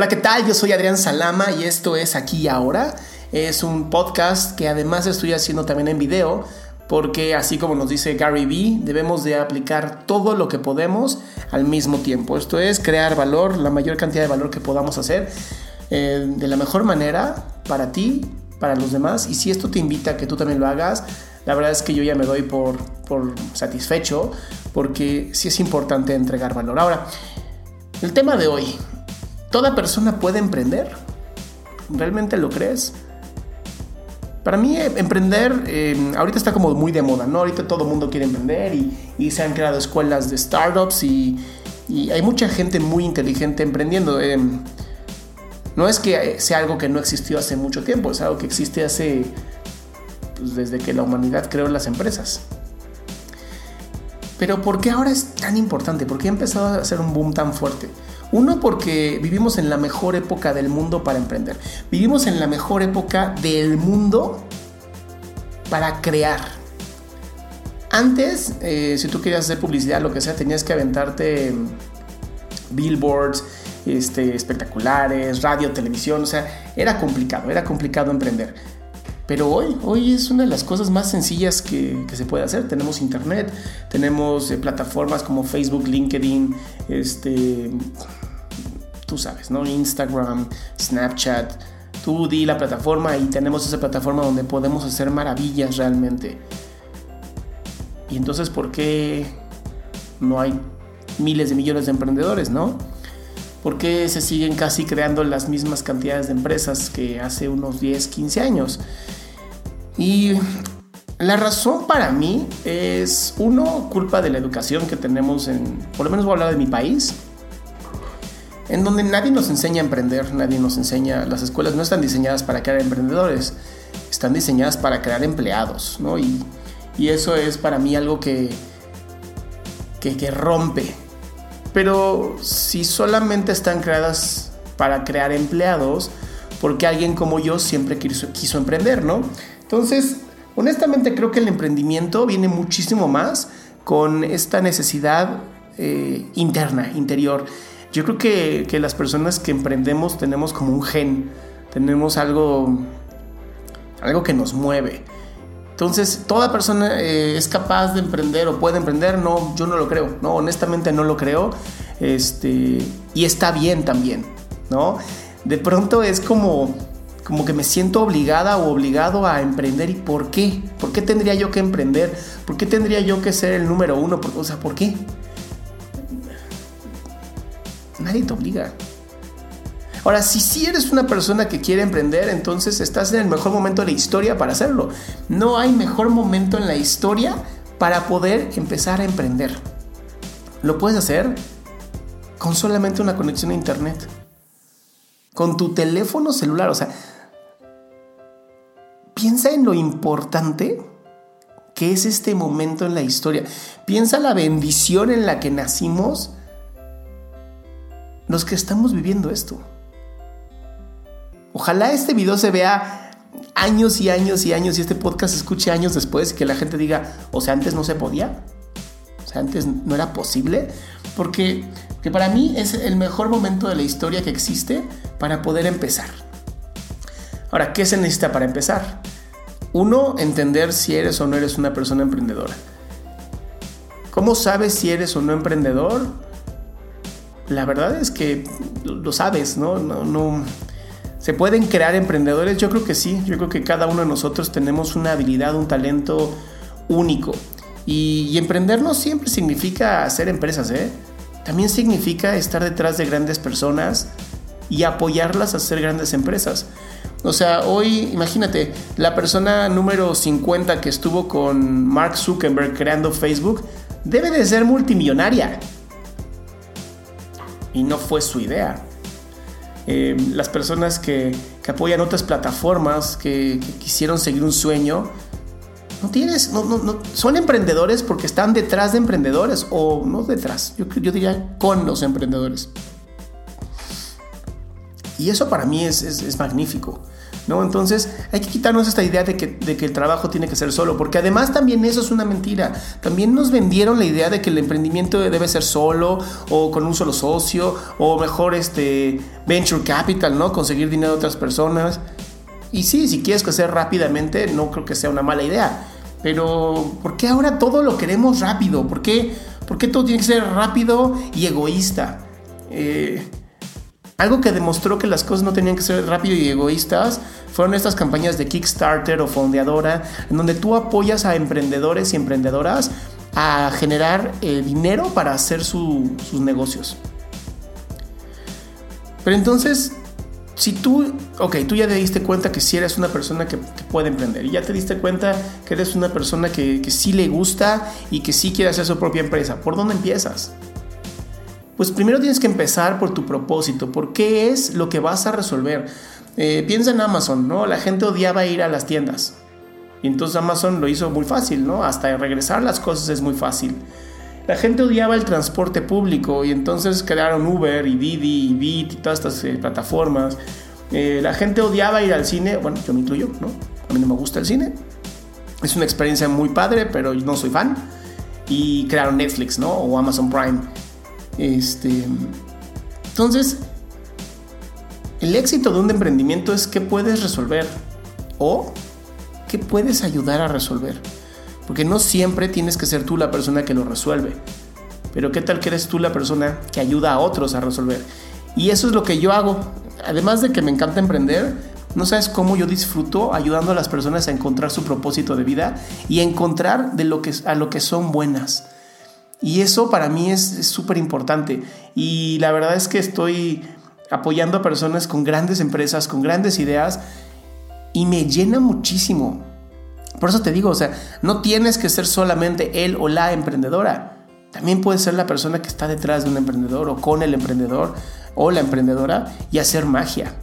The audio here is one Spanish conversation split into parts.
Hola, ¿qué tal? Yo soy Adrián Salama y esto es Aquí y Ahora. Es un podcast que además estoy haciendo también en video porque así como nos dice Gary Vee, debemos de aplicar todo lo que podemos al mismo tiempo. Esto es crear valor, la mayor cantidad de valor que podamos hacer eh, de la mejor manera para ti, para los demás. Y si esto te invita a que tú también lo hagas, la verdad es que yo ya me doy por, por satisfecho porque sí es importante entregar valor. Ahora, el tema de hoy, ¿Toda persona puede emprender? ¿Realmente lo crees? Para mí eh, emprender eh, ahorita está como muy de moda, ¿no? Ahorita todo el mundo quiere emprender y, se han creado escuelas de startups y, hay mucha gente muy inteligente emprendiendo. Eh, no es que sea algo que no existió hace mucho tiempo, es algo que existe hace pues, desde que la humanidad creó las empresas. Pero ¿por qué ahora es tan importante? ¿Por qué ha empezado a hacer un boom tan fuerte? Uno, porque vivimos en la mejor época del mundo para emprender. Vivimos en la mejor época del mundo para crear. Antes, eh, si tú querías hacer publicidad, lo que sea, tenías que aventarte billboards, este, espectaculares, radio, televisión, o sea, era complicado, era complicado emprender. Pero hoy, hoy es una de las cosas más sencillas que, se puede hacer. Tenemos internet, tenemos eh, plataformas como Facebook, LinkedIn, este, tú sabes, ¿no? Instagram, Snapchat. Tú di la plataforma y tenemos esa plataforma donde podemos hacer maravillas realmente. Y entonces, ¿por qué no hay miles de millones de emprendedores, no? ¿Por qué se siguen casi creando las mismas cantidades de empresas que hace unos 10, 15 años? Y la razón para mí es, uno, culpa de la educación que tenemos en, por lo menos voy a hablar de mi país, en donde nadie nos enseña a emprender, nadie nos enseña, las escuelas no están diseñadas para crear emprendedores, están diseñadas para crear empleados, ¿no? Y, eso es para mí algo que, que, rompe. Pero si solamente están creadas para crear empleados, porque alguien como yo siempre quiso, emprender, ¿no? Entonces, honestamente creo que el emprendimiento viene muchísimo más con esta necesidad eh, interna, interior. Yo creo que, las personas que emprendemos tenemos como un gen, tenemos algo, algo que nos mueve. Entonces, toda persona eh, es capaz de emprender o puede emprender, no, yo no lo creo, no, honestamente no lo creo, este, y está bien también, ¿no? De pronto es como, como que me siento obligada o obligado a emprender, ¿y por qué? ¿Por qué tendría yo que emprender? ¿Por qué tendría yo que ser el número uno? O sea, ¿por qué? Nadie te obliga. Ahora, si eres una persona que quiere emprender, entonces estás en el mejor momento de la historia para hacerlo. No hay mejor momento en la historia para poder empezar a emprender. ¿Lo puedes hacer? con solamente una conexión a internet. Con tu teléfono celular, o sea, piensa en lo importante que es este momento en la historia. Piensa la bendición en la que nacimos los que estamos viviendo esto. Ojalá este video se vea años y años y años y este podcast se escuche años después y que la gente diga, o sea, antes no se podía, o sea, antes no era posible, porque que para mí es el mejor momento de la historia que existe para poder empezar. Ahora, ¿qué se necesita para empezar? Uno, entender si eres o no eres una persona emprendedora. ¿Cómo sabes si eres o no emprendedor? La verdad es que lo sabes, ¿no? No, no. ¿Se pueden crear emprendedores? Yo creo que sí. Yo creo que cada uno de nosotros tenemos una habilidad, un talento único. Y, y emprender no siempre significa hacer empresas, ¿eh? También significa estar detrás de grandes personas y apoyarlas a hacer grandes empresas. O sea, hoy imagínate, la persona número 50 que estuvo con Mark Zuckerberg creando Facebook debe de ser multimillonaria. Y no fue su idea. Eh, las personas que, apoyan otras plataformas, que, quisieron seguir un sueño, no tienes, no, no, son emprendedores porque están detrás de emprendedores o no detrás, yo, yo diría con los emprendedores. Y eso para mí es, es, magnífico. ¿No? Entonces hay que quitarnos esta idea de que, de que, el trabajo tiene que ser solo, porque además también eso es una mentira. También nos vendieron la idea de que el emprendimiento debe ser solo o con un solo socio o mejor este venture capital, ¿no? Conseguir dinero de otras personas. Y sí, si quieres crecer rápidamente, no creo que sea una mala idea. Pero ¿por qué ahora todo lo queremos rápido? ¿Por qué, por qué todo tiene que ser rápido y egoísta? Eh, algo que demostró que las cosas no tenían que ser rápido y egoístas fueron estas campañas de Kickstarter o Fondeadora, en donde tú apoyas a emprendedores y emprendedoras a generar eh, dinero para hacer sus negocios. Pero entonces, si tú, ok, tú ya te diste cuenta que si sí eres una persona que, puede emprender y ya te diste cuenta que eres una persona que, que sí le gusta y que sí quiere hacer su propia empresa, ¿por dónde empiezas? Pues primero tienes que empezar por tu propósito, por qué es lo que vas a resolver. Eh, piensa en Amazon, ¿no? La gente odiaba ir a las tiendas. Y entonces Amazon lo hizo muy fácil, ¿no? Hasta regresar las cosas es muy fácil. La gente odiaba el transporte público y entonces crearon Uber y Didi y Bit y todas estas eh, plataformas. Eh, la gente odiaba ir al cine, bueno, yo me incluyo, ¿no? A mí no me gusta el cine. Es una experiencia muy padre, pero yo no soy fan. Y crearon Netflix, ¿no? O Amazon Prime. Este, entonces, el éxito de un emprendimiento es que puedes resolver o que puedes ayudar a resolver. Porque no siempre tienes que ser tú la persona que lo resuelve. Pero qué tal que eres tú la persona que ayuda a otros a resolver. Y eso es lo que yo hago. Además de que me encanta emprender, no sabes cómo yo disfruto ayudando a las personas a encontrar su propósito de vida y encontrar de lo que, a lo que son buenas. Y eso para mí es súper importante. Y la verdad es que estoy apoyando a personas con grandes empresas, con grandes ideas, y me llena muchísimo. Por eso te digo, o sea, no tienes que ser solamente él o la emprendedora. También puedes ser la persona que está detrás de un emprendedor o con el emprendedor o la emprendedora y hacer magia.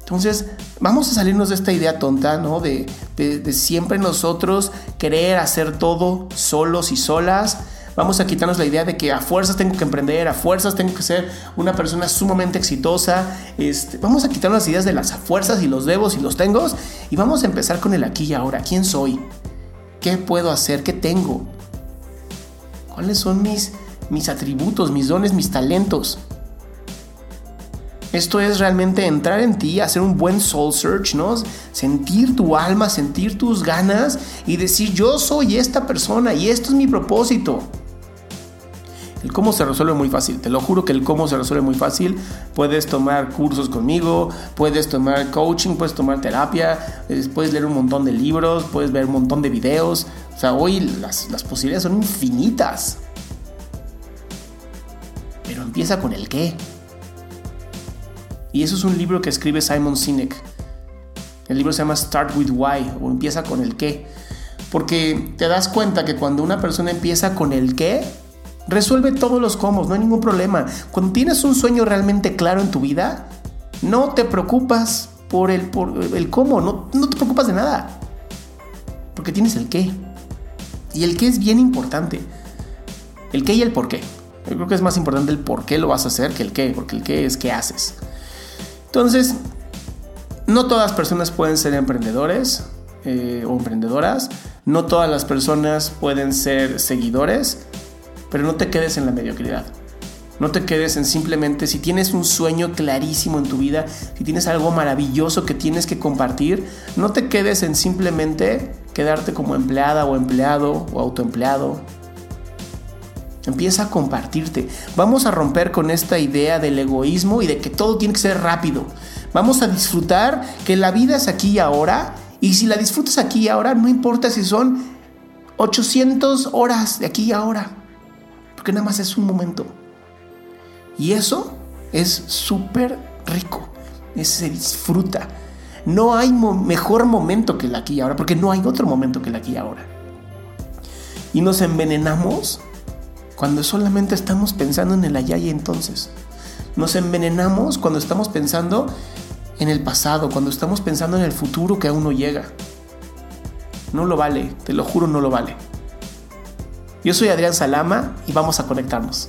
Entonces, vamos a salirnos de esta idea tonta, ¿no? De, de, de siempre nosotros querer hacer todo solos y solas Vamos a quitarnos la idea de que a fuerzas tengo que emprender, a fuerzas tengo que ser una persona sumamente exitosa. Este, vamos a quitarnos las ideas de las fuerzas y los debos y los tengo y vamos a empezar con el aquí y ahora. ¿Quién soy? ¿Qué puedo hacer? ¿Qué tengo? ¿Cuáles son mis, mis atributos, mis dones, mis talentos? Esto es realmente entrar en ti, hacer un buen soul search, ¿no? Sentir tu alma, sentir tus ganas y decir, yo soy esta persona y esto es mi propósito. El cómo se resuelve muy fácil, te lo juro que el cómo se resuelve muy fácil. Puedes tomar cursos conmigo, puedes tomar coaching, puedes tomar terapia, puedes leer un montón de libros, puedes ver un montón de videos. O sea, hoy las, las posibilidades son infinitas. Pero empieza con el qué. Y eso es un libro que escribe Simon Sinek. El libro se llama Start with Why o empieza con el qué. Porque te das cuenta que cuando una persona empieza con el qué, Resuelve todos los cómo, no hay ningún problema. Cuando tienes un sueño realmente claro en tu vida, no te preocupas por el, por el cómo, no, no te preocupas de nada. Porque tienes el qué. Y el qué es bien importante. El qué y el por qué. Yo creo que es más importante el por qué lo vas a hacer que el qué, porque el qué es qué haces. Entonces, no todas las personas pueden ser emprendedores eh, o emprendedoras, no todas las personas pueden ser seguidores, pero no te quedes en la mediocridad. No te quedes en simplemente, si tienes un sueño clarísimo en tu vida, si tienes algo maravilloso que tienes que compartir, no te quedes en simplemente quedarte como empleada o empleado o autoempleado. Empieza a compartirte. Vamos a romper con esta idea del egoísmo y de que todo tiene que ser rápido. Vamos a disfrutar que la vida es aquí y ahora. Y si la disfrutas aquí y ahora, no importa si son 800 horas de aquí y ahora. Porque nada más es un momento. Y eso es súper rico, se disfruta. No hay mejor momento que el aquí y ahora, porque no hay otro momento que el aquí y ahora. Y nos envenenamos cuando solamente estamos pensando en el allá y entonces. Nos envenenamos cuando estamos pensando en el pasado, cuando estamos pensando en el futuro que aún no llega. No lo vale, te lo juro, no lo vale. Yo soy Adrián Salama y vamos a conectarnos.